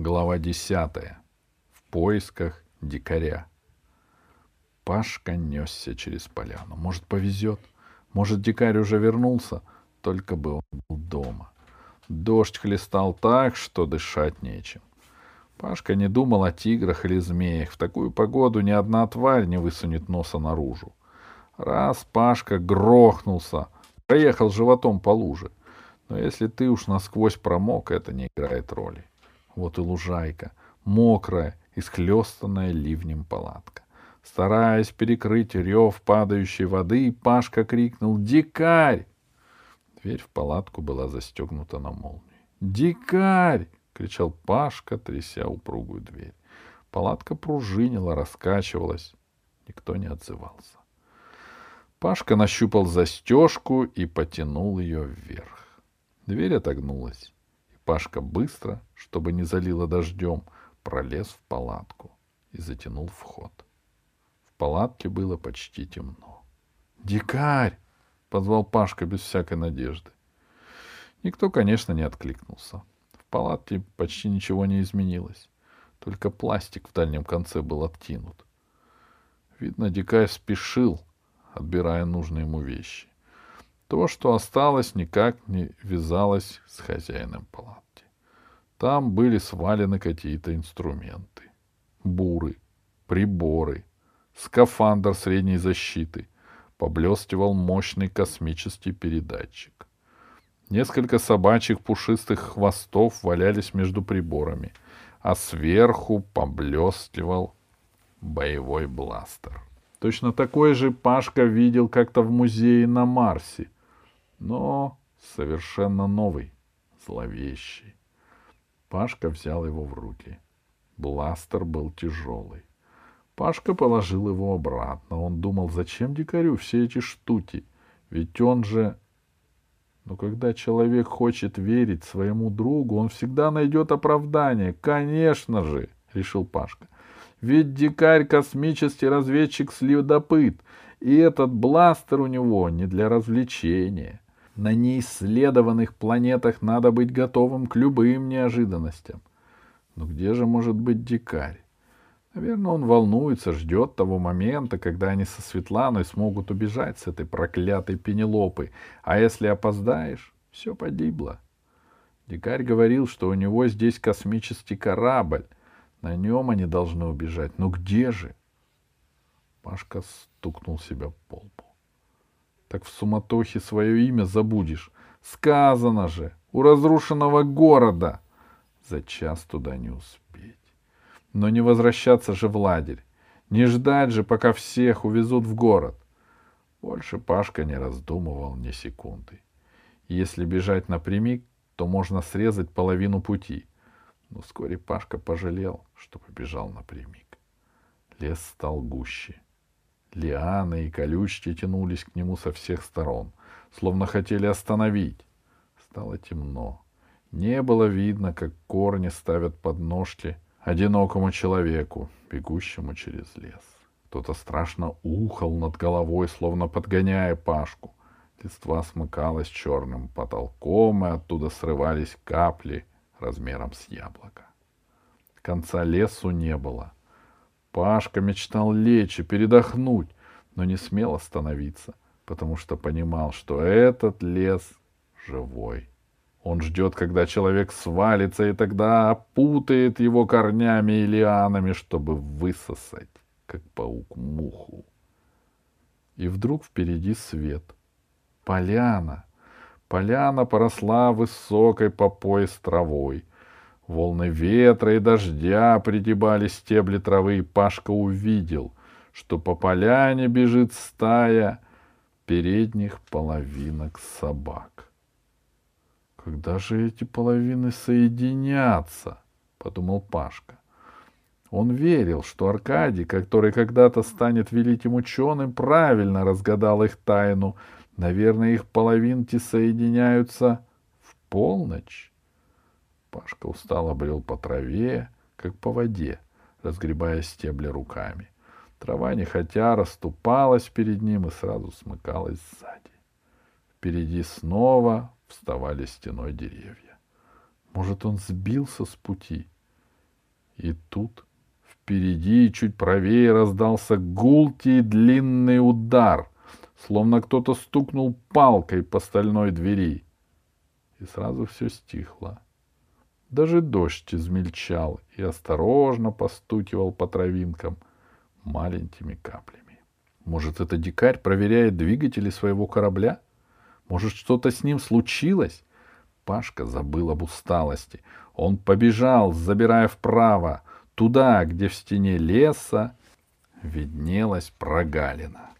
Глава десятая. В поисках дикаря. Пашка несся через поляну. Может, повезет. Может, дикарь уже вернулся. Только бы он был дома. Дождь хлестал так, что дышать нечем. Пашка не думал о тиграх или змеях. В такую погоду ни одна тварь не высунет носа наружу. Раз Пашка грохнулся, проехал животом по луже. Но если ты уж насквозь промок, это не играет роли. Вот и лужайка, мокрая, исхлестанная ливнем палатка. Стараясь перекрыть рев падающей воды, Пашка крикнул «Дикарь!». Дверь в палатку была застегнута на молнию. «Дикарь!» — кричал Пашка, тряся упругую дверь. Палатка пружинила, раскачивалась. Никто не отзывался. Пашка нащупал застежку и потянул ее вверх. Дверь отогнулась. Пашка быстро, чтобы не залило дождем, пролез в палатку и затянул вход. В палатке было почти темно. «Дикарь!» — позвал Пашка без всякой надежды. Никто, конечно, не откликнулся. В палатке почти ничего не изменилось. Только пластик в дальнем конце был откинут. Видно, дикарь спешил, отбирая нужные ему вещи. То, что осталось, никак не вязалось с хозяином палатки. Там были свалены какие-то инструменты. Буры, приборы, скафандр средней защиты. Поблескивал мощный космический передатчик. Несколько собачьих пушистых хвостов валялись между приборами, а сверху поблескивал боевой бластер. Точно такой же Пашка видел как-то в музее на Марсе — но совершенно новый, зловещий. Пашка взял его в руки. Бластер был тяжелый. Пашка положил его обратно. Он думал, зачем дикарю все эти штуки? Ведь он же... Но когда человек хочет верить своему другу, он всегда найдет оправдание. Конечно же, решил Пашка. Ведь дикарь космический разведчик-следопыт, и этот бластер у него не для развлечения. На неисследованных планетах надо быть готовым к любым неожиданностям. Но где же может быть дикарь? Наверное, он волнуется, ждет того момента, когда они со Светланой смогут убежать с этой проклятой Пенелопы. А если опоздаешь, все погибло. Дикарь говорил, что у него здесь космический корабль. На нем они должны убежать. Но где же? Пашка стукнул себя по лбу так в суматохе свое имя забудешь. Сказано же, у разрушенного города. За час туда не успеть. Но не возвращаться же в лагерь. Не ждать же, пока всех увезут в город. Больше Пашка не раздумывал ни секунды. Если бежать напрямик, то можно срезать половину пути. Но вскоре Пашка пожалел, что побежал напрямик. Лес стал гуще. Лианы и колючки тянулись к нему со всех сторон, словно хотели остановить. Стало темно. Не было видно, как корни ставят подножки одинокому человеку, бегущему через лес. Кто-то страшно ухал над головой, словно подгоняя Пашку. Листва смыкалась черным потолком, и оттуда срывались капли размером с яблоко. Конца лесу не было — Пашка мечтал лечь и передохнуть, но не смел остановиться, потому что понимал, что этот лес живой. Он ждет, когда человек свалится, и тогда опутает его корнями и лианами, чтобы высосать, как паук муху. И вдруг впереди свет. Поляна. Поляна поросла высокой по пояс травой. Волны ветра и дождя пригибали стебли травы, и Пашка увидел, что по поляне бежит стая передних половинок собак. Когда же эти половины соединятся? — подумал Пашка. Он верил, что Аркадий, который когда-то станет великим ученым, правильно разгадал их тайну. Наверное, их половинки соединяются в полночь. Пашка устало брел по траве, как по воде, разгребая стебли руками. Трава нехотя расступалась перед ним и сразу смыкалась сзади. Впереди снова вставали стеной деревья. Может, он сбился с пути? И тут впереди, чуть правее, раздался гулкий длинный удар, словно кто-то стукнул палкой по стальной двери. И сразу все стихло. Даже дождь измельчал и осторожно постукивал по травинкам маленькими каплями. Может, это дикарь проверяет двигатели своего корабля? Может, что-то с ним случилось? Пашка забыл об усталости. Он побежал, забирая вправо, туда, где в стене леса виднелась прогалина.